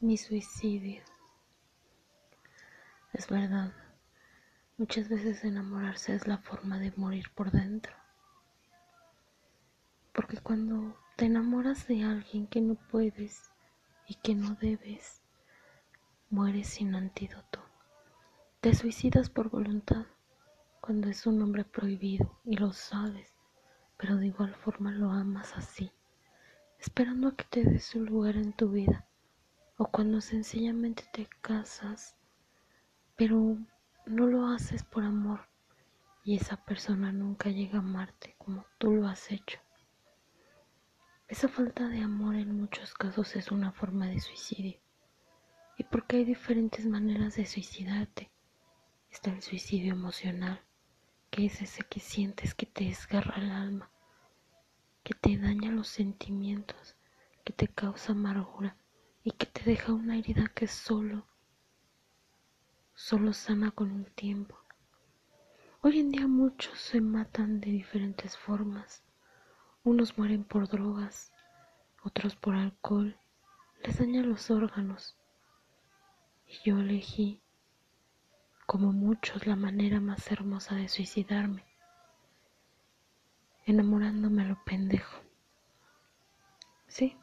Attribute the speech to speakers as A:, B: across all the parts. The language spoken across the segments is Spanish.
A: mi suicidio. Es verdad, muchas veces enamorarse es la forma de morir por dentro. Porque cuando te enamoras de alguien que no puedes y que no debes, mueres sin antídoto. Te suicidas por voluntad cuando es un hombre prohibido y lo sabes, pero de igual forma lo amas así, esperando a que te dé su lugar en tu vida, o cuando sencillamente te casas, pero no lo haces por amor y esa persona nunca llega a amarte como tú lo has hecho. Esa falta de amor en muchos casos es una forma de suicidio. Y porque hay diferentes maneras de suicidarte. Está el suicidio emocional, que es ese que sientes que te desgarra el alma, que te daña los sentimientos, que te causa amargura y que te deja una herida que solo, solo sana con el tiempo. Hoy en día muchos se matan de diferentes formas unos mueren por drogas, otros por alcohol, les dañan los órganos. Y yo elegí, como muchos, la manera más hermosa de suicidarme, enamorándome a lo pendejo. Sí,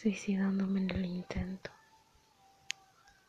A: suicidándome en el intento.